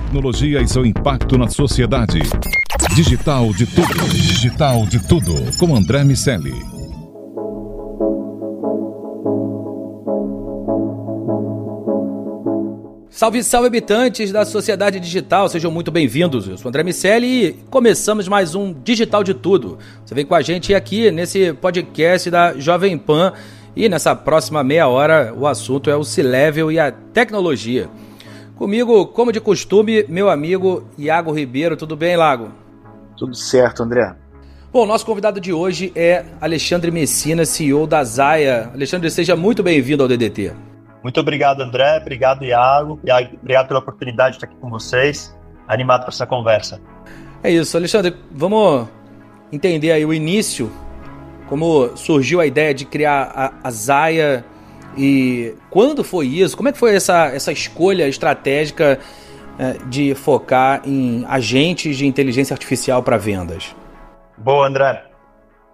tecnologia e seu impacto na sociedade. Digital de tudo. Digital de tudo. Com André Miscelli. Salve, salve habitantes da sociedade digital, sejam muito bem-vindos. Eu sou André Miceli e começamos mais um Digital de Tudo. Você vem com a gente aqui nesse podcast da Jovem Pan e nessa próxima meia hora o assunto é o C-Level e a tecnologia. Comigo, como de costume, meu amigo Iago Ribeiro. Tudo bem, Lago? Tudo certo, André. Bom, nosso convidado de hoje é Alexandre Messina, CEO da Zaya. Alexandre, seja muito bem-vindo ao DDT. Muito obrigado, André. Obrigado, Iago. Obrigado pela oportunidade de estar aqui com vocês. Animado para essa conversa. É isso, Alexandre. Vamos entender aí o início, como surgiu a ideia de criar a, a Zaya e quando foi isso? Como é que foi essa, essa escolha estratégica é, de focar em agentes de inteligência artificial para vendas? Boa, André.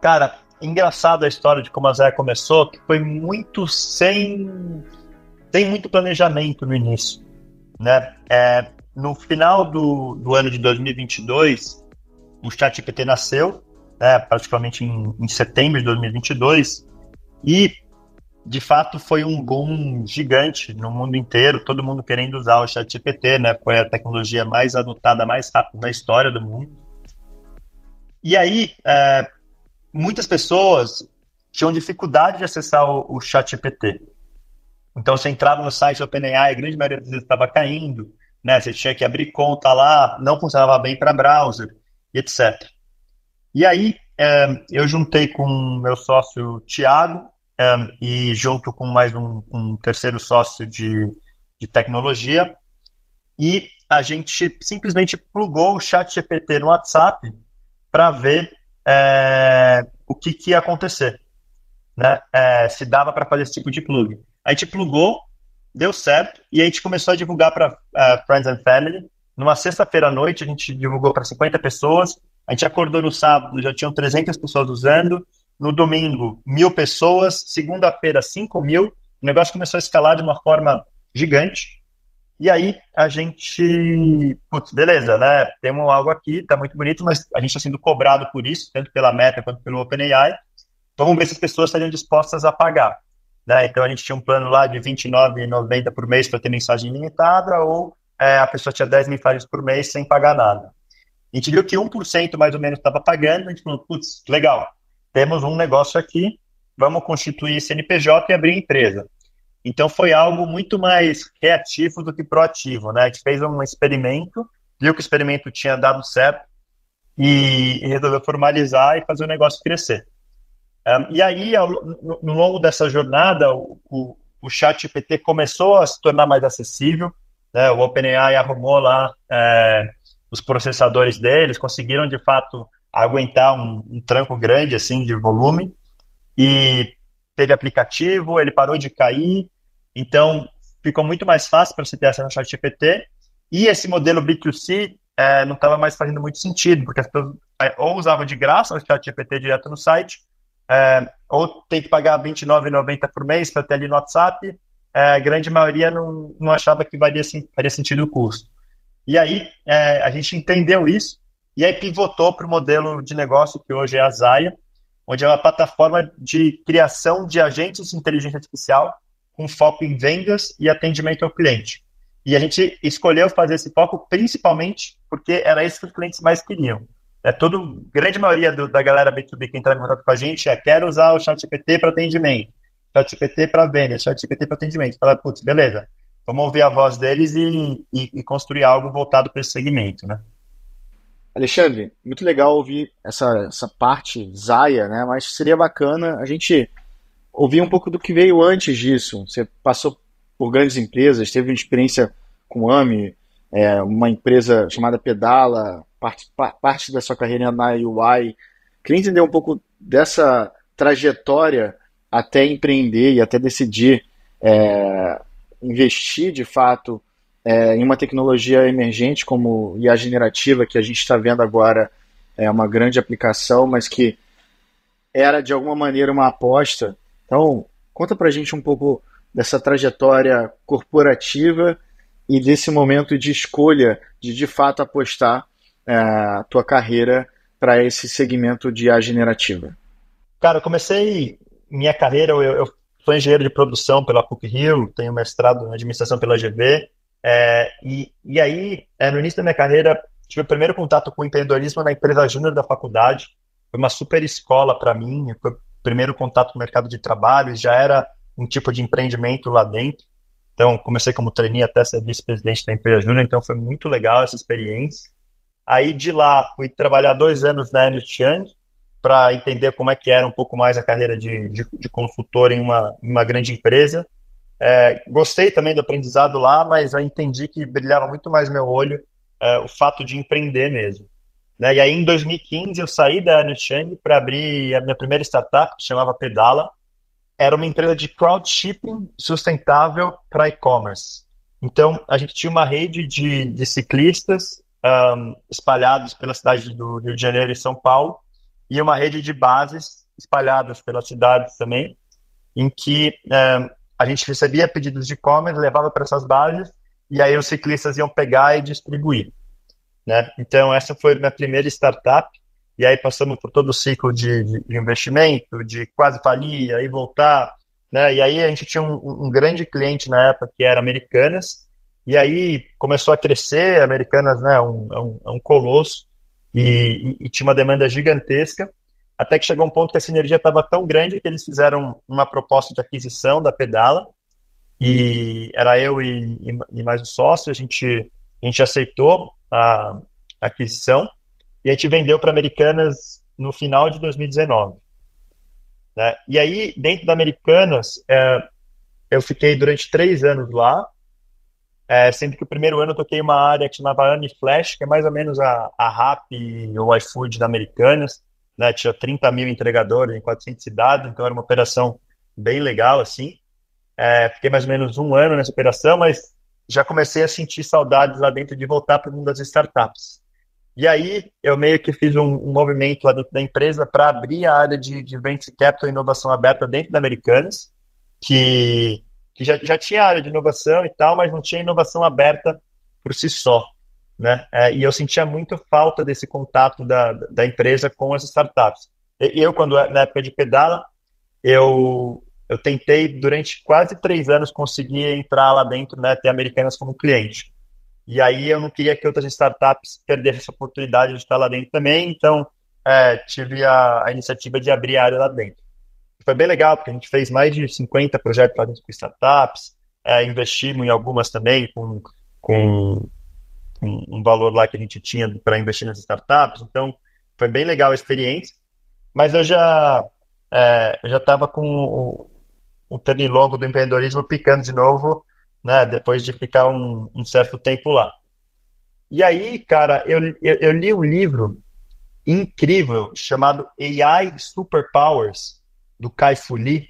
Cara, engraçado a história de como a Zaya começou, que foi muito sem tem muito planejamento no início. Né? É, no final do, do ano de 2022, o ChatGPT nasceu, né, praticamente em, em setembro de 2022, e de fato foi um boom gigante no mundo inteiro, todo mundo querendo usar o ChatGPT, né? Foi a tecnologia mais adotada mais rápido na história do mundo. E aí, é, muitas pessoas tinham dificuldade de acessar o, o ChatGPT. Então você entrava no site do OpenAI, a grande maioria das vezes estava caindo, né? Você tinha que abrir conta lá, não funcionava bem para browser, etc. E aí é, eu juntei com meu sócio Tiago é, e junto com mais um, um terceiro sócio de, de tecnologia e a gente simplesmente plugou o chat GPT no WhatsApp para ver é, o que, que, ia acontecer, né? É, se dava para fazer esse tipo de plug. A gente plugou, deu certo, e a gente começou a divulgar para uh, é, Friends and Family. Numa sexta-feira à noite, a gente divulgou para 50 pessoas. A gente acordou no sábado, já tinham 300 pessoas usando. No domingo, mil pessoas. Segunda-feira, 5 mil. O negócio começou a escalar de uma forma gigante. E aí a gente, putz, beleza, né? Temos algo aqui, tá muito bonito, mas a gente está sendo cobrado por isso, tanto pela Meta quanto pelo OpenAI. Vamos ver se as pessoas estariam dispostas a pagar. Né? Então a gente tinha um plano lá de R$29,90 por mês para ter mensagem limitada, ou é, a pessoa tinha 10 mensagens por mês sem pagar nada. A gente viu que 1% mais ou menos estava pagando, a gente falou, putz, legal, temos um negócio aqui, vamos constituir CNPJ e abrir empresa. Então foi algo muito mais reativo do que proativo, né? A gente fez um experimento, viu que o experimento tinha dado certo e, resolveu formalizar e fazer o negócio crescer. Um, e aí, ao, no, no, longo dessa jornada, o, o, o chat GPT começou a se tornar mais acessível. Né? O OpenAI arrumou lá é, os processadores deles, conseguiram de fato aguentar um, um, tranco grande assim de volume. E teve aplicativo, ele parou de cair, então ficou muito mais fácil para você ter acesso ao chat GPT e esse modelo B2C é, não estava mais fazendo muito sentido, porque as pessoas é, ou usavam de graça o chat GPT direto no site, é, ou tem que pagar R$29,90 por mês para ter ali no WhatsApp, é, a grande maioria não, não achava que valia, faria sentido o custo. E aí é, a gente entendeu isso e aí pivotou para o modelo de negócio que hoje é a Zaya, onde é uma plataforma de criação de agentes de inteligência artificial com foco em vendas e atendimento ao cliente. E a gente escolheu fazer esse foco principalmente porque era isso que os clientes mais queriam. É todo, grande maioria do, da galera B2B que entra em contato com a gente é quero usar o ChatGPT para atendimento, ChatGPT para venda, ChatGPT para atendimento. Fala, putz, beleza, vamos ouvir a voz deles e, e, e construir algo voltado para esse segmento, né? Alexandre, muito legal ouvir essa, essa parte Zaya, né? Mas seria bacana a gente ouvir um pouco do que veio antes disso. Você passou por grandes empresas, teve uma experiência com AMI, é, uma empresa chamada Pedala, parte, parte da sua carreira na UI. Queria entender um pouco dessa trajetória até empreender e até decidir é, investir de fato é, em uma tecnologia emergente como IA generativa, que a gente está vendo agora é uma grande aplicação, mas que era de alguma maneira uma aposta. Então, conta para a gente um pouco dessa trajetória corporativa e desse momento de escolha de de fato apostar é, a tua carreira para esse segmento de IA generativa? Cara, eu comecei minha carreira, eu, eu sou engenheiro de produção pela PUC-Rio, tenho mestrado em administração pela GV, é, e, e aí, é, no início da minha carreira, tive o primeiro contato com o empreendedorismo na empresa júnior da faculdade, foi uma super escola para mim, foi o primeiro contato com o mercado de trabalho, já era um tipo de empreendimento lá dentro, então comecei como trainee até ser vice-presidente da empresa júnior, então foi muito legal essa experiência. Aí de lá fui trabalhar dois anos na Ernst Young, para entender como é que era um pouco mais a carreira de, de, de consultor em uma, uma grande empresa. É, gostei também do aprendizado lá, mas eu entendi que brilhava muito mais meu olho é, o fato de empreender mesmo. Né? E aí, em 2015, eu saí da Ernst para abrir a minha primeira startup, que chamava Pedala. Era uma empresa de crowdshipping sustentável para e-commerce. Então, a gente tinha uma rede de, de ciclistas um, espalhados pela cidade do Rio de Janeiro e São Paulo, e uma rede de bases espalhadas pelas cidades também, em que é, a gente recebia pedidos de e-commerce, levava para essas bases, e aí os ciclistas iam pegar e distribuir. Né? Então, essa foi a minha primeira startup, e aí passamos por todo o ciclo de, de investimento, de quase falir, aí voltar, né? E aí a gente tinha um, um, grande cliente na época que era Americanas, e aí começou a crescer, Americanas, né, um, é um, é um colosso, e, e, e, tinha uma demanda gigantesca, até que chegou um ponto que a sinergia estava tão grande que eles fizeram uma proposta de aquisição da Pedala, e era eu e, e mais um sócio, a gente, a gente aceitou a, aquisição, e a gente vendeu para Americanas no final de 2019. Né? E aí, dentro da Americanas, é, eu fiquei durante três anos lá, é, sendo que o primeiro ano eu toquei uma área que chamava Flash, que é mais ou menos a, a RAP e o iFood da Americanas, né? Tinha 30 mil entregadores em 400 cidades, então era uma operação bem legal, assim. É, fiquei mais ou menos um ano nessa operação, mas já comecei a sentir saudades lá dentro de voltar para o mundo das startups. E aí eu meio que fiz um, um movimento lá dentro da empresa para abrir a área de, de Venture Capital e inovação aberta dentro da Americanas, que que já, já tinha área de inovação e tal, mas não tinha inovação aberta por si só. Né? É, e eu sentia muito falta desse contato da, da empresa com as startups. E eu, quando na época de pedala, eu, eu tentei durante quase três anos conseguir entrar lá dentro, né, ter Americanas como cliente. E aí eu não queria que outras startups perdessem essa oportunidade de estar lá dentro também, então é, tive a, a iniciativa de abrir a área lá dentro foi bem legal, porque a gente fez mais de 50 projetos lá dentro com startups, é, investimos em algumas também com, com, com, um valor lá que a gente tinha para investir nas startups, então foi bem legal a experiência, mas eu já é, já estava com o, o pernilongo do empreendedorismo picando de novo, né, depois de ficar um, um certo tempo lá. E aí, cara, eu, eu, eu li um livro incrível chamado AI Superpowers, do Kai Fu Lee,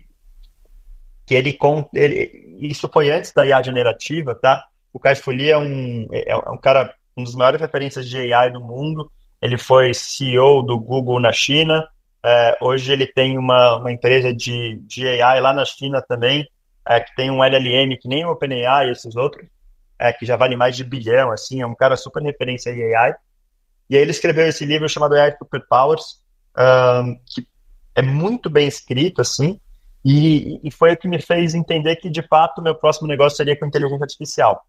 que ele, ele isso foi antes da IA generativa, tá? O Kai Fu Lee é um, é, é um cara, um dos maiores referências de AI no mundo. Ele foi CEO do Google na China. É, hoje ele tem uma, uma empresa de, de AI lá na China também, é, que tem um LLM que nem o OpenAI e esses outros, é, que já vale mais de bilhão, assim, é um cara super referência em AI. E aí ele escreveu esse livro chamado AI Superpowers, um, que é muito bem escrito, assim, e, e foi o que me fez entender que, de fato, meu próximo negócio seria com inteligência artificial.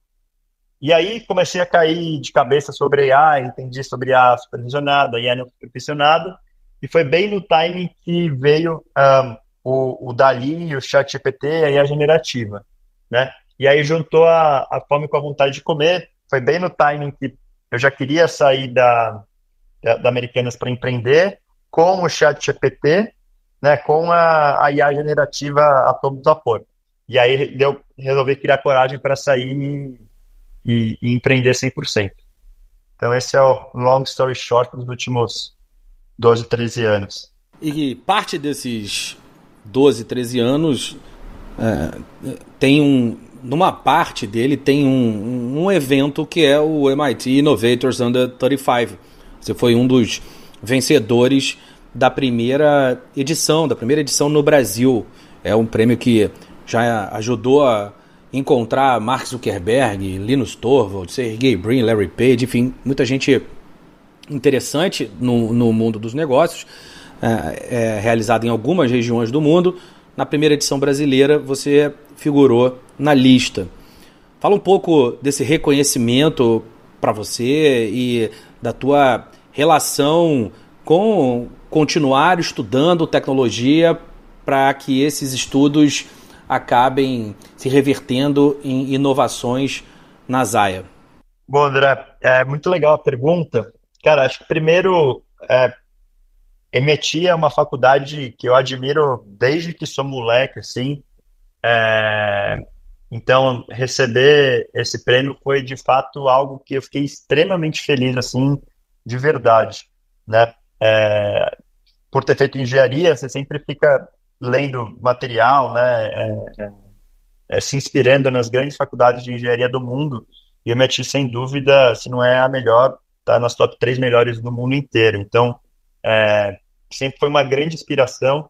E aí comecei a cair de cabeça sobre AI, entendi sobre a supervisionada, IA não supervisionada, e foi bem no timing que veio um, o, o Dali, o ChatGPT e a IA generativa, né? E aí juntou a, a fome com a vontade de comer, foi bem no timing que eu já queria sair da, da, da Americanas para empreender, com o ChatGPT né, com a, a IA generativa a todo vapor. E aí resolvi criar coragem para sair e, e, empreender 100%. Então esse é o long story short dos últimos 12, 13 anos. E parte desses 12, 13 anos é, tem um, numa parte dele tem um, um evento que é o MIT Innovators Under 35. Você foi um dos vencedores da primeira edição, da primeira edição no Brasil. É um prêmio que já ajudou a encontrar Mark Zuckerberg, Linus Torvalds, Sergey Brin, Larry Page, enfim, muita gente interessante no, no mundo dos negócios, é, é, realizada em algumas regiões do mundo. Na primeira edição brasileira, você figurou na lista. Fala um pouco desse reconhecimento para você e da tua relação com continuar estudando tecnologia para que esses estudos acabem se revertendo em inovações na Zaya. Bom, André, é muito legal a pergunta. Cara, acho que primeiro, é, MIT é uma faculdade que eu admiro desde que sou moleque, assim. É, então, receber esse prêmio foi de fato algo que eu fiquei extremamente feliz, assim, de verdade, né? É, por ter feito engenharia, você sempre fica lendo material, né? É, é, é se inspirando nas grandes faculdades de engenharia do mundo. E o MIT, sem dúvida, se não é a melhor, está nas top três melhores do mundo inteiro. Então, é, sempre foi uma grande inspiração.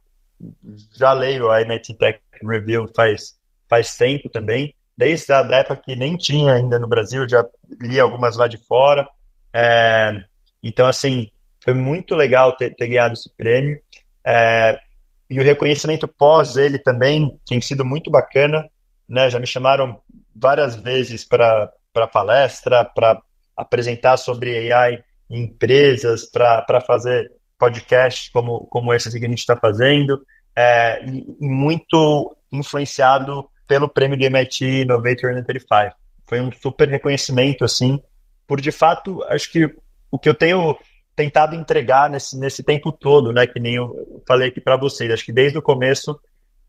Já leio a MIT Tech Review faz, faz tempo também, desde a época que nem tinha ainda no Brasil, já li algumas lá de fora. É, então, assim, foi muito legal ter, ter ganhado esse prêmio. É, e o reconhecimento pós ele também tem sido muito bacana. Né? Já me chamaram várias vezes para palestra, para apresentar sobre AI em empresas, para fazer podcasts como, como esse que a gente está fazendo, é, muito influenciado pelo prêmio de MIT Innovator 35. Foi um super reconhecimento, assim, por de fato, acho que o que eu tenho tentado entregar nesse, nesse tempo todo, né, que nem eu falei aqui para vocês, acho que desde o começo,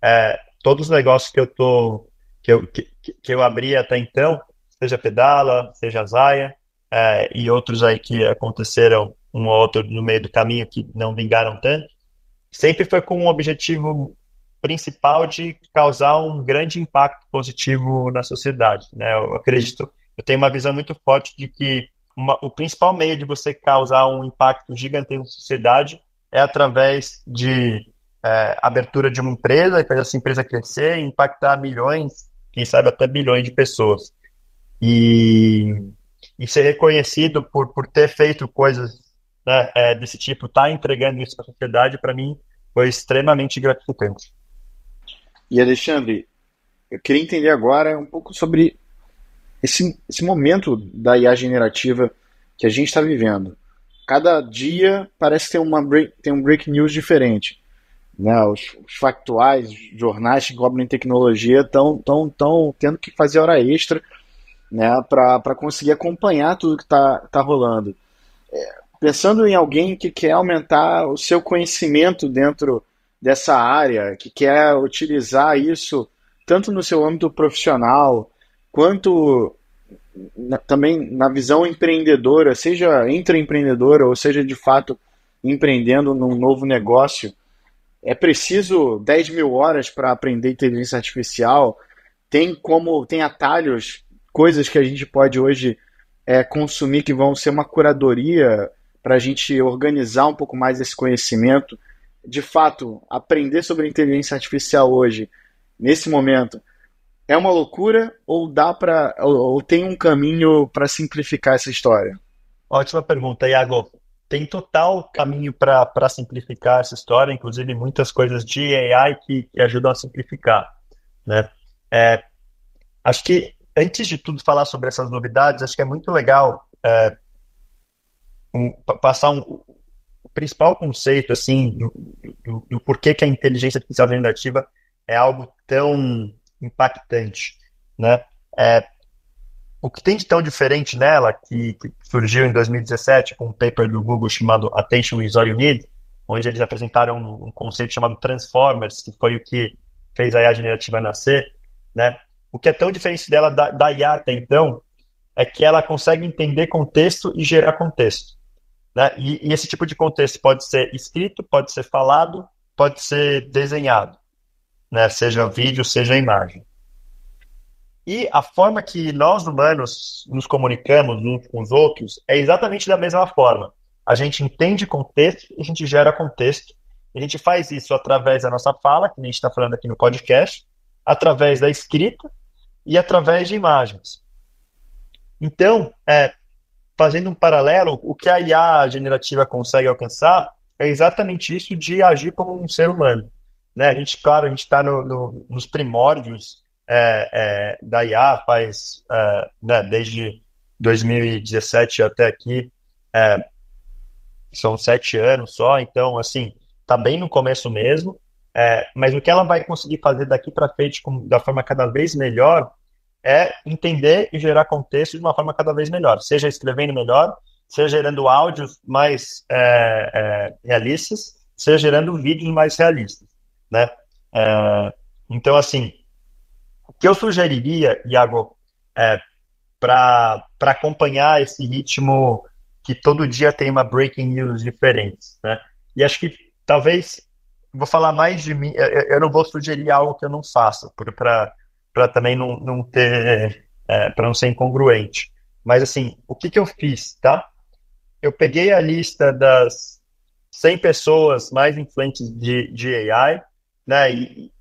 é, todos os negócios que eu tô, que eu, que, que eu abri até então, seja Pedala, seja Zaya, é, e outros aí que aconteceram um ou outro no meio do caminho que não vingaram tanto, sempre foi com um objetivo principal de causar um grande impacto positivo na sociedade. Né? Eu acredito, eu tenho uma visão muito forte de que uma, o principal meio de você causar um impacto gigantesco na sociedade é através de é, abertura de uma empresa, e fazer essa empresa crescer e impactar milhões, quem sabe até bilhões de pessoas. E e ser reconhecido por, por ter feito coisas né, é, desse tipo, estar tá entregando isso para a sociedade, para mim foi extremamente gratificante. E Alexandre, eu queria entender agora um pouco sobre esse, esse momento da IA generativa que a gente está vivendo. Cada dia parece ter, uma break, ter um break news diferente. Né? Os, os factuais, os jornais que cobrem tecnologia estão tão, tão tendo que fazer hora extra né, para conseguir acompanhar tudo que está tá rolando. É, pensando em alguém que quer aumentar o seu conhecimento dentro dessa área, que quer utilizar isso tanto no seu âmbito profissional quanto na, também na visão empreendedora, seja empreendedora ou seja de fato empreendendo num novo negócio. É preciso 10 mil horas para aprender inteligência artificial? Tem como tem atalhos coisas que a gente pode hoje é, consumir que vão ser uma curadoria para a gente organizar um pouco mais esse conhecimento. De fato, aprender sobre inteligência artificial hoje, nesse momento, é uma loucura ou dá para ou, ou tem um caminho para simplificar essa história? Ótima pergunta, Iago. Tem total caminho para simplificar essa história, inclusive muitas coisas de AI que, que ajudam a simplificar. Né? É, acho que antes de tudo falar sobre essas novidades, acho que é muito legal é, um, passar um, o principal conceito assim do, do, do, porquê que a inteligência artificial generativa é algo tão impactante, né? É, o que tem de tão diferente nela, que, que, surgiu em 2017 com um paper do Google chamado Attention is All You Need, onde eles apresentaram um, um conceito chamado Transformers, que foi o que fez a IA generativa nascer, né? O que é tão diferente dela da, da IA até então é que ela consegue entender contexto e gerar contexto. Né? E, e, esse tipo de contexto pode ser escrito, pode ser falado, pode ser desenhado, né? seja vídeo, seja imagem. E a forma que nós humanos nos comunicamos uns com os outros é exatamente da mesma forma. A gente entende contexto a gente gera contexto. A gente faz isso através da nossa fala, que a gente está falando aqui no podcast, através da escrita e através de imagens. Então, é, fazendo um paralelo, o que a IA generativa consegue alcançar é exatamente isso de agir como um ser humano. Né? A gente, claro, a gente está no, no, nos primórdios é, é, da IA, faz é, né, desde 2017 até aqui, é, são sete anos só, então, assim, está bem no começo mesmo, é, mas o que ela vai conseguir fazer daqui para frente com, da forma cada vez melhor é entender e gerar contexto de uma forma cada vez melhor, seja escrevendo melhor, seja gerando áudios mais é, realistas, seja gerando vídeos mais realistas, né? É, então, assim, o que eu sugeriria, Iago, é, para acompanhar esse ritmo que todo dia tem uma breaking news diferente, né? E acho que talvez vou falar mais de mim, eu, eu não vou sugerir algo que eu não para para também não, não ter, é, para não ser incongruente. Mas assim, o que, que eu fiz, tá? Eu peguei a lista das 100 pessoas mais influentes de, de AI, né, e,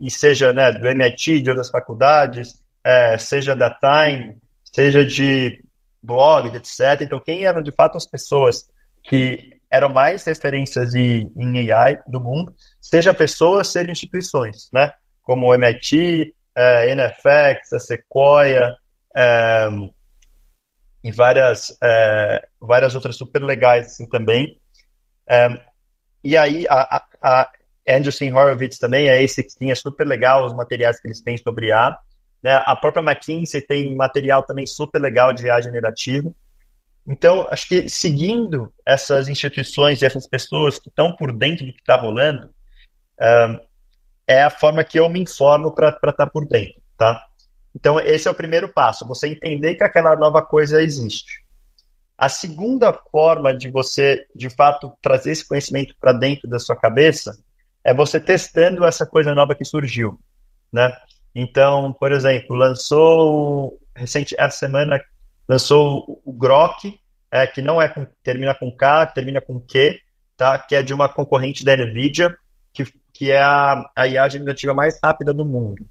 e, seja né, do MIT, de outras faculdades, é, seja da Time, seja de blog, etc. Então, quem eram de fato as pessoas que eram mais referências em, em AI do mundo, seja pessoas, seja instituições, né? Como o MIT, é, NFX, a Sequoia é, e várias, é, várias outras super legais assim, também. É, e aí a, a, Anderson Horowitz também, a A16 é super legal os materiais que eles têm sobre IA. Né? A própria McKinsey tem material também super legal de IA generativo. Então, acho que seguindo essas instituições e essas pessoas que estão por dentro do que está rolando, um, é a forma que eu me informo para estar tá por dentro, tá? Então, esse é o primeiro passo, você entender que aquela nova coisa existe. A segunda forma de você, de fato, trazer esse conhecimento para dentro da sua cabeça é você testando essa coisa nova que surgiu, né? Então, por exemplo, lançou recente essa semana lançou o Grok, é, que não é com, termina com K, termina com Q, tá? Que é de uma concorrente da Nvidia, que que é a, a IA generativa mais rápida do mundo.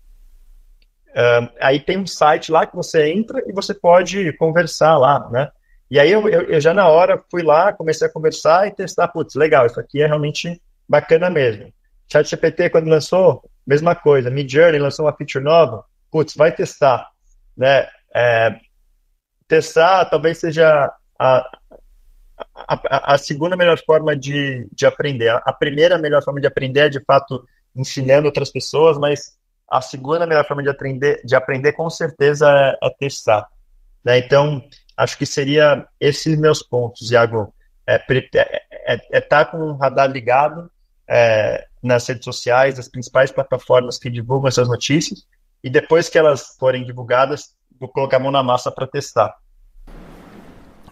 Uh, aí tem um site lá que você entra e você pode conversar lá, né? E aí eu, eu, eu, já na hora fui lá, comecei a conversar e testar, putz, legal, isso aqui é realmente bacana mesmo. ChatGPT, quando lançou, mesma coisa. Midjourney lançou uma feature nova, putz, vai testar, né? É, testar talvez seja a, a, a, segunda melhor forma de, de aprender. A primeira melhor forma de aprender é, de fato, ensinando outras pessoas, mas a segunda melhor forma de aprender, de aprender com certeza, é, é testar. Né? Então, acho que seria esses meus pontos, Iago. É estar é, é, é tá com o radar ligado é, nas redes sociais, as principais plataformas que divulgam essas notícias, e depois que elas forem divulgadas, vou colocar a mão na massa para testar.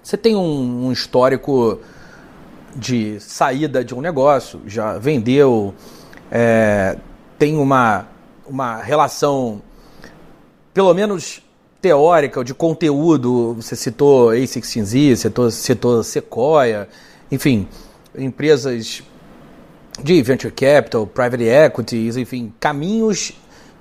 Você tem um, um histórico de saída de um negócio, já vendeu, é, tem uma, uma relação, pelo menos teórica, de conteúdo. Você citou A16Z, citou, citou Sequoia, enfim, empresas de venture capital, private equities, enfim, caminhos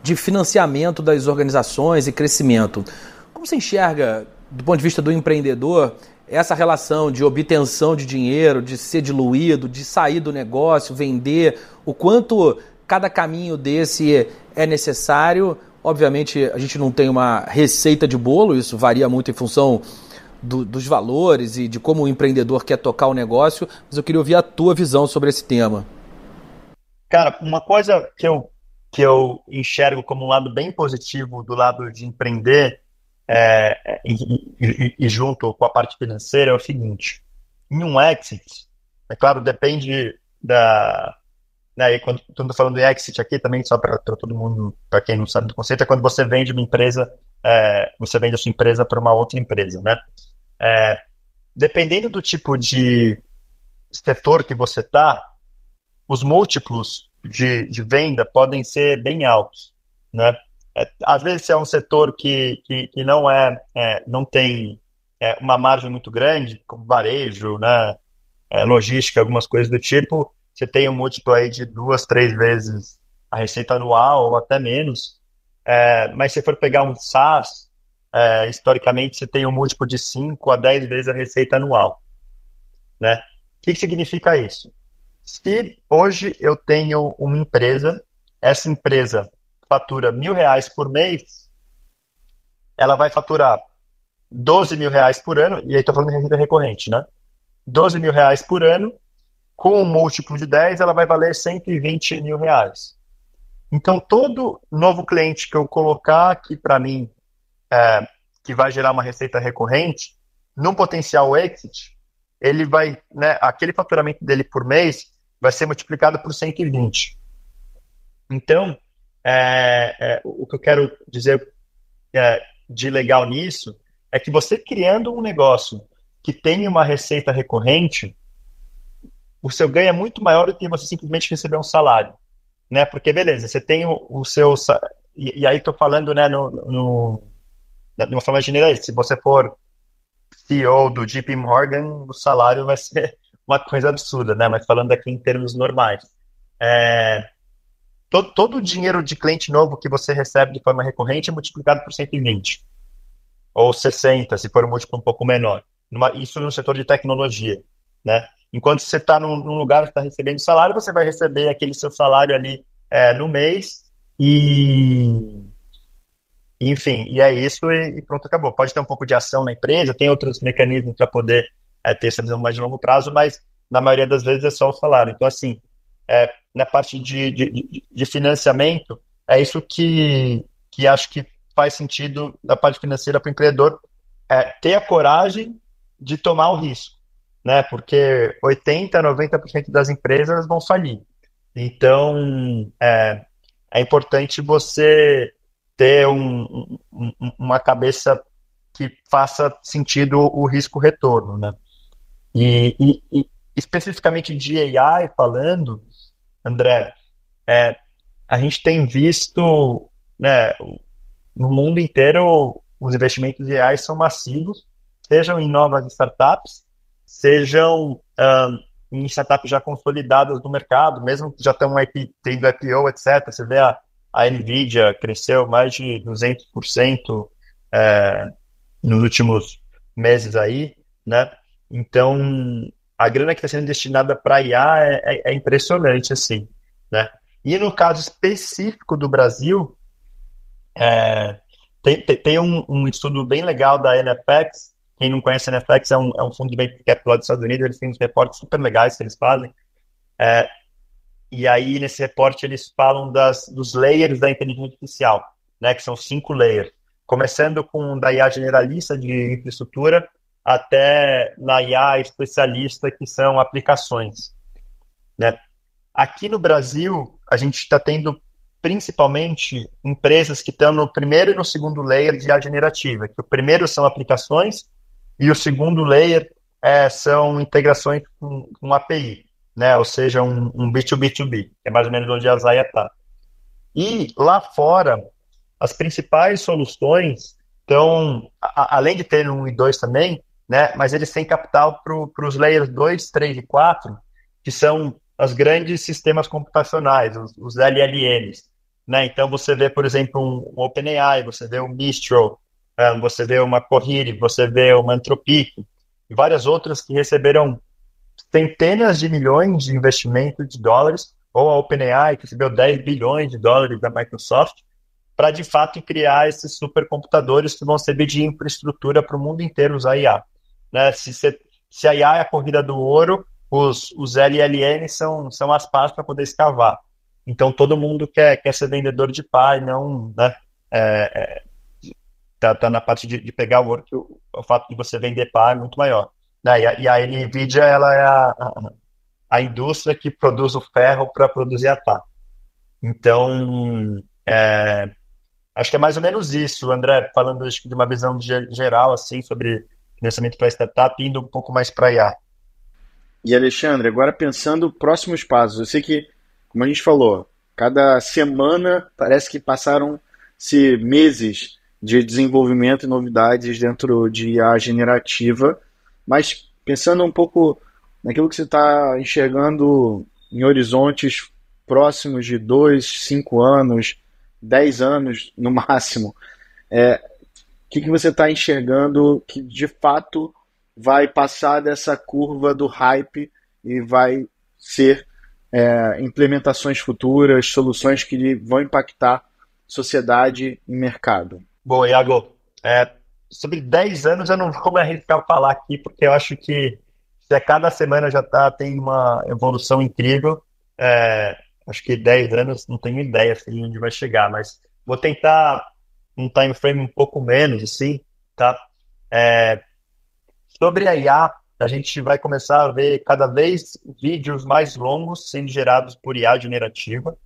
de financiamento das organizações e crescimento. Como você enxerga, do ponto de vista do empreendedor, essa relação de obtenção de dinheiro, de ser diluído, de sair do negócio, vender, o quanto cada caminho desse é necessário. Obviamente, a gente não tem uma receita de bolo, isso varia muito em função do, dos valores e de como o empreendedor quer tocar o negócio, mas eu queria ouvir a tua visão sobre esse tema. Cara, uma coisa que eu, que eu enxergo como um lado bem positivo do lado de empreender é, e, e, e, junto com a parte financeira é o seguinte: em um exit, é claro, depende da. Né, quando estou falando de exit aqui também, só para todo mundo, para quem não sabe do conceito, é quando você vende uma empresa, é, você vende a sua empresa para uma outra empresa, né? É, dependendo do tipo de setor que você está, os múltiplos de, de venda podem ser bem altos, né? É, às vezes é um setor que, que, que não é, é, não tem é, uma margem muito grande, como varejo, né, é, logística, algumas coisas do tipo, você tem um múltiplo aí de duas, três vezes a receita anual ou até menos. é, mas se for pegar um SaaS, é, historicamente você tem um múltiplo de 5 a 10 vezes a receita anual. Né? O que, que significa isso? Se hoje eu tenho uma empresa, essa empresa fatura mil reais por mês, ela vai faturar 12 mil reais por ano, e aí estou falando de receita recorrente, né? 12 mil reais por ano, com um múltiplo de 10, ela vai valer 120 mil reais. Então, todo novo cliente que eu colocar aqui para mim, é, que vai gerar uma receita recorrente, no potencial exit, ele vai, né, aquele faturamento dele por mês vai ser multiplicado por 120. Então, é, é, o que eu quero dizer é, de legal nisso é que você criando um negócio que tem uma receita recorrente, o seu ganho é muito maior do que você simplesmente receber um salário, né? Porque beleza, você tem o, o seu e, e aí estou falando, né, no, no, de uma forma generalista. Se você for CEO do JP Morgan, o salário vai ser uma coisa absurda, né? Mas falando aqui em termos normais, é, todo, todo o dinheiro de cliente novo que você recebe de forma recorrente é multiplicado por 120 ou 60, se for um múltiplo um pouco menor. Numa, isso no setor de tecnologia, né? Enquanto você está num, num, lugar que está recebendo salário, você vai receber aquele seu salário ali é, no mês e enfim, e é isso e, pronto, acabou. Pode ter um pouco de ação na empresa, tem outros mecanismos para poder é, ter essa visão mais de longo prazo, mas na maioria das vezes é só o salário. Então, assim, é, na parte de, de, de, financiamento, é isso que, que acho que faz sentido da parte financeira para o empreendedor é, ter a coragem de tomar o risco né? Porque 80, 90% das empresas vão falir. Então, é, é importante você ter um, um, uma cabeça que faça sentido o risco-retorno, né? E, e, e, especificamente de AI falando, André, é, a gente tem visto, né, no mundo inteiro, os investimentos de AI são massivos, sejam em novas startups, sejam um, em startups já consolidadas no mercado, mesmo que já estão tendo IPO, etc. Você vê a, a NVIDIA cresceu mais de 200% é, nos últimos meses aí, né? Então, a grana que está sendo destinada para IA é, é, é, impressionante, assim, né? E no caso específico do Brasil, é, tem, tem um, um, estudo bem legal da NFX, quem não conhece a Netflix, é um, é um fundo de venture capital dos Estados Unidos, eles têm uns reportes super legais que eles fazem. É, e aí, nesse reporte, eles falam das, dos layers da inteligência artificial, né, que são cinco layers. Começando com da IA generalista de infraestrutura até na IA especialista, que são aplicações. Né? Aqui no Brasil, a gente está tendo principalmente empresas que estão no primeiro e no segundo layer de IA generativa, que o primeiro são aplicações e o segundo layer é, são integrações com, com API, né? ou seja, um, um B2B2B, que é mais ou menos onde a Zaya está. E lá fora, as principais soluções estão, além de ter um e dois também, né? mas eles têm capital para os layers 2, 3 e 4, que são os grandes sistemas computacionais, os, os LLMs. Né? Então, você vê, por exemplo, um, um OpenAI, você vê um Mistral, é, você vê uma Corrire, você vê uma Anthropic e várias outras que receberam centenas de milhões de investimento de dólares, ou a OpenAI, que recebeu 10 bilhões de dólares da Microsoft, para de fato criar esses supercomputadores que vão servir de infraestrutura para o mundo inteiro usar IA. Né? Se, se, a IA é a corrida do ouro, os, os LLN são, são as pás para poder escavar. Então todo mundo quer, quer ser vendedor de pá e não né, é, é, tá, tá na parte de, de, pegar o ouro, que o, o, fato de você vender pá é muito maior. Né? E, a, e a NVIDIA ela é a, a, a indústria que produz o ferro para produzir a pá. Então, é, acho que é mais ou menos isso, André, falando acho, de uma visão geral assim sobre financiamento para startup, indo um pouco mais para IA. E Alexandre, agora pensando próximos passos, eu sei que, como a gente falou, cada semana parece que passaram-se meses de desenvolvimento e novidades dentro de IA generativa, mas pensando um pouco naquilo que você está enxergando em horizontes próximos de dois, cinco anos, 10 anos no máximo, é, que, que você está enxergando que de fato vai passar dessa curva do hype e vai ser é, implementações futuras, soluções que vão impactar sociedade e mercado? Bom, Iago, é, sobre 10 anos eu não vou me arriscar falar aqui, porque eu acho que se a cada semana já tá, tem uma evolução incrível, é, acho que 10 anos não tenho ideia assim, onde vai chegar, mas vou tentar um time frame um pouco menos, assim, tá? É, sobre a IA, a gente vai começar a ver cada vez vídeos mais longos sendo gerados por IA generativa,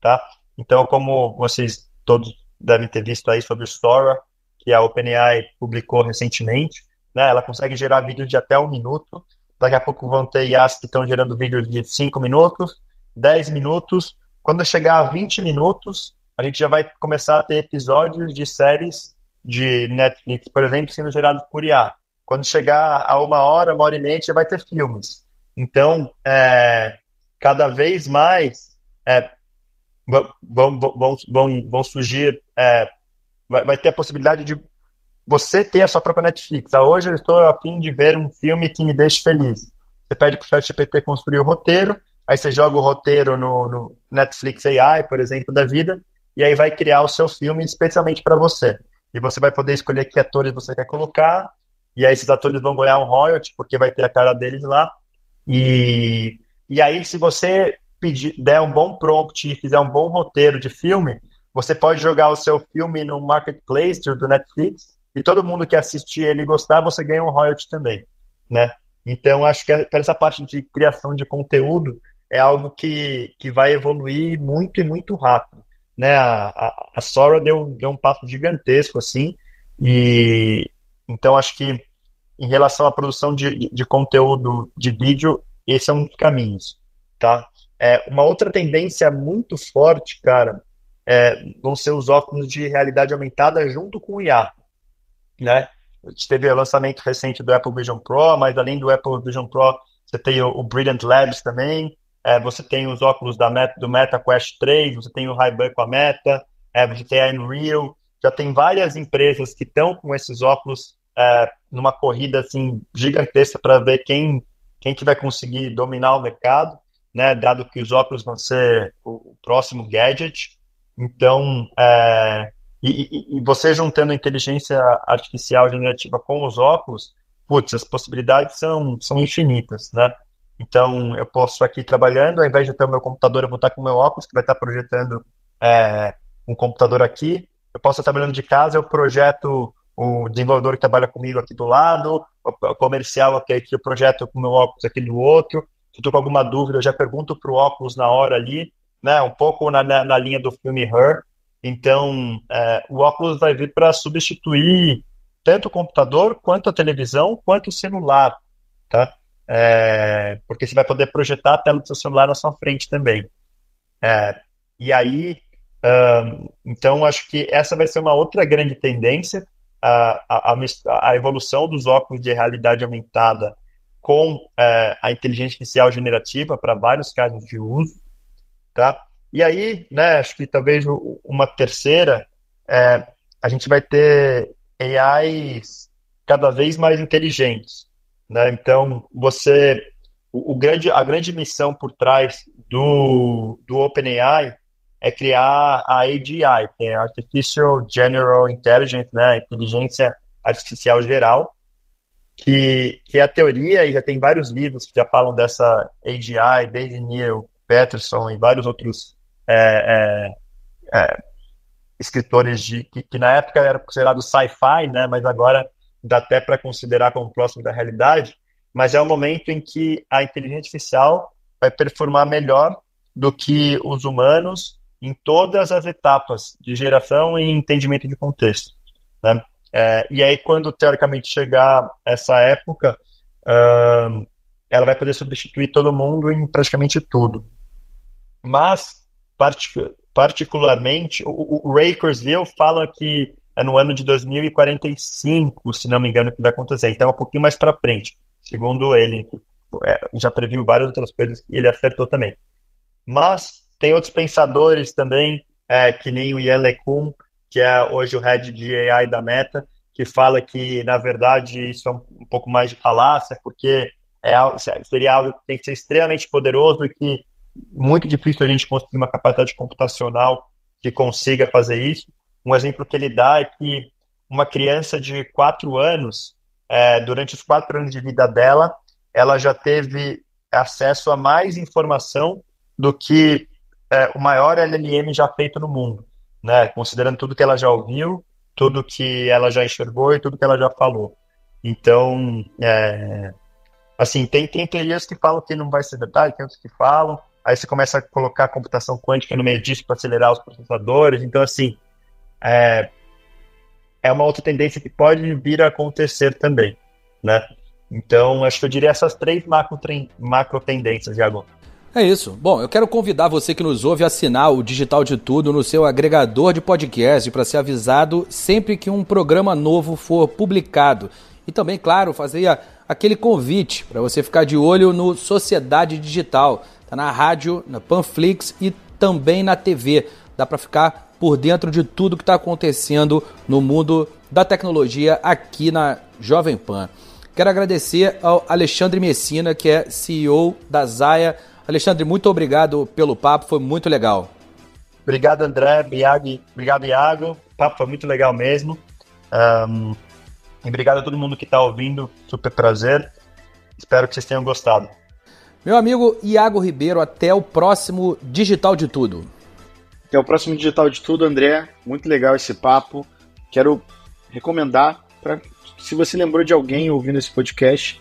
tá? Então, como vocês todos devem ter visto aí sobre o Sora, que a OpenAI publicou recentemente, né? Ela consegue gerar vídeos de até um minuto. Daqui a pouco vão ter IAs que estão gerando vídeos de 5 minutos, 10 minutos. Quando chegar a 20 minutos, a gente já vai começar a ter episódios de séries de Netflix, por exemplo, sendo gerados por IA. Quando chegar a uma hora, uma hora e meia, já vai ter filmes. Então, é, cada vez mais é, vão, vão, vão, vão surgir, é, vai, vai, ter a possibilidade de você ter a sua própria Netflix. Ah, hoje eu estou a fim de ver um filme que me deixe feliz. Você pede para o ChatGPT construir o roteiro, aí você joga o roteiro no, no Netflix AI, por exemplo, da vida, e aí vai criar o seu filme especialmente para você. E você vai poder escolher que atores você quer colocar, e aí esses atores vão ganhar um royalty, porque vai ter a cara deles lá. E, e aí, se você pedir, der um bom prompt e fizer um bom roteiro de filme, você pode jogar o seu filme no marketplace do Netflix e todo mundo que assistir ele gostar, você ganha um royalty também, né? Então, acho que essa parte de criação de conteúdo é algo que, que vai evoluir muito e muito rápido né? A, a, Sora deu, deu um passo gigantesco, assim, e então acho que em relação à produção de, de conteúdo de vídeo, esse é um dos caminhos, tá? É, uma outra tendência muito forte, cara, é, vão ser os óculos de realidade aumentada junto com o IA, né? A gente teve o lançamento recente do Apple Vision Pro, mas além do Apple Vision Pro, você tem o, o Brilliant Labs também, é, você tem os óculos da Meta, do Meta Quest 3, você tem o Ray-Ban com a Meta, é, você tem a Unreal, já tem várias empresas que estão com esses óculos é, numa corrida assim gigantesca para ver quem quem que vai conseguir dominar o mercado, né? Dado que os óculos vão ser o próximo gadget, então é, e, e, você juntando inteligência artificial generativa com os óculos, putz, as possibilidades são, são infinitas, né? Então, eu posso aqui trabalhando, ao invés de ter o meu computador, eu vou estar com o meu óculos, que vai estar projetando é, um computador aqui. Eu posso estar trabalhando de casa, eu projeto o desenvolvedor que trabalha comigo aqui do lado, o comercial aqui, aqui eu projeto com o meu óculos aqui do outro. Se eu estou com alguma dúvida, eu já pergunto para o óculos na hora ali, né? Um pouco na, na, na linha do filme Her. Então, é, o óculos vai vir para substituir tanto o computador, quanto a televisão, quanto o celular, tá? É, porque você vai poder projetar a tela do seu celular na sua frente também. É, e aí, um, então, acho que essa vai ser uma outra grande tendência, a, a, a evolução dos óculos de realidade aumentada com é, a inteligência artificial generativa para vários casos de uso, tá? E aí, né, acho que talvez uma terceira, é, a gente vai ter AIs cada vez mais inteligentes. Né? Então, você, o, o, grande, a grande missão por trás do, do OpenAI é criar a AGI, que é Artificial General Intelligence, né? Inteligência Artificial Geral, que, que é a teoria, e já tem vários livros que já falam dessa AGI, desde Neil Peterson e vários outros é, é, é, escritores de, que, que, na época era considerado sci-fi, né? Mas agora dá até para considerar como próximo da realidade, mas é o momento em que a inteligência artificial vai performar melhor do que os humanos em todas as etapas de geração e entendimento de contexto. Né? É, e aí, quando teoricamente chegar essa época, uh, ela vai poder substituir todo mundo em praticamente tudo. Mas, partic particularmente, o, o Ray Kurzweil fala que é no ano de 2045, se não me engano, que vai acontecer. Então é um pouquinho mais para frente, segundo ele. É, já previu várias outras coisas e ele acertou também. Mas tem outros pensadores também é, que nem o Ian LeCun, que é hoje o head de AI da Meta, que fala que, na verdade, isso é um, pouco mais de falácia, porque é seria algo que tem que ser extremamente poderoso e que muito difícil a gente conseguir uma capacidade computacional que consiga fazer isso. Um exemplo que ele dá é que uma criança de quatro anos, é, durante os quatro anos de vida dela, ela já teve acesso a mais informação do que é, o maior LLM já feito no mundo, né? Considerando tudo que ela já ouviu, tudo que ela já enxergou e tudo que ela já falou. Então, é, assim, tem, tem teorias que falam que não vai ser verdade, tem outros que falam. Aí você começa a colocar computação quântica no meio disso para acelerar os processadores. Então, assim, é, é uma outra tendência que pode vir a acontecer também, né? Então, acho que eu diria essas três macro, macro tendências, Iago. É isso. Bom, eu quero convidar você que nos ouve a assinar o Digital de Tudo no seu agregador de podcast para ser avisado sempre que um programa novo for publicado. E também, claro, fazer aquele convite para você ficar de olho no Sociedade Digital. Está na rádio, na Panflix e também na TV. Dá para ficar por dentro de tudo que está acontecendo no mundo da tecnologia aqui na Jovem Pan. Quero agradecer ao Alexandre Messina, que é CEO da Zaya. Alexandre, muito obrigado pelo papo, foi muito legal. Obrigado, André. Obrigado, Iago. O papo foi muito legal mesmo. Um, obrigado a todo mundo que está ouvindo. Super prazer. Espero que vocês tenham gostado. Meu amigo Iago Ribeiro, até o próximo Digital de Tudo. Até o próximo Digital de Tudo, André. Muito legal esse papo. Quero recomendar para se você lembrou de alguém ouvindo esse podcast,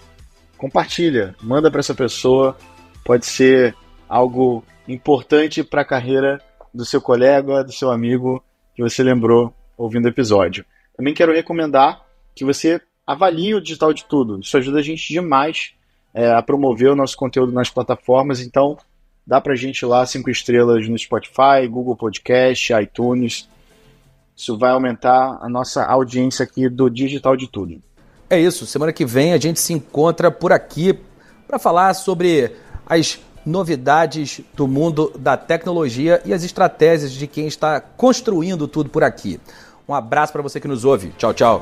compartilha, manda para essa pessoa. Pode ser algo importante para a carreira do seu colega, do seu amigo que você lembrou ouvindo o episódio. Também quero recomendar que você avalie o Digital de Tudo. Isso ajuda a gente demais é, a promover o nosso conteúdo nas plataformas. Então, dá para a gente lá cinco estrelas no Spotify, Google Podcast, iTunes. Isso vai aumentar a nossa audiência aqui do Digital de Tudo. É isso. Semana que vem a gente se encontra por aqui para falar sobre as novidades do mundo da tecnologia e as estratégias de quem está construindo tudo por aqui. Um abraço para você que nos ouve. Tchau, tchau.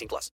18 plus.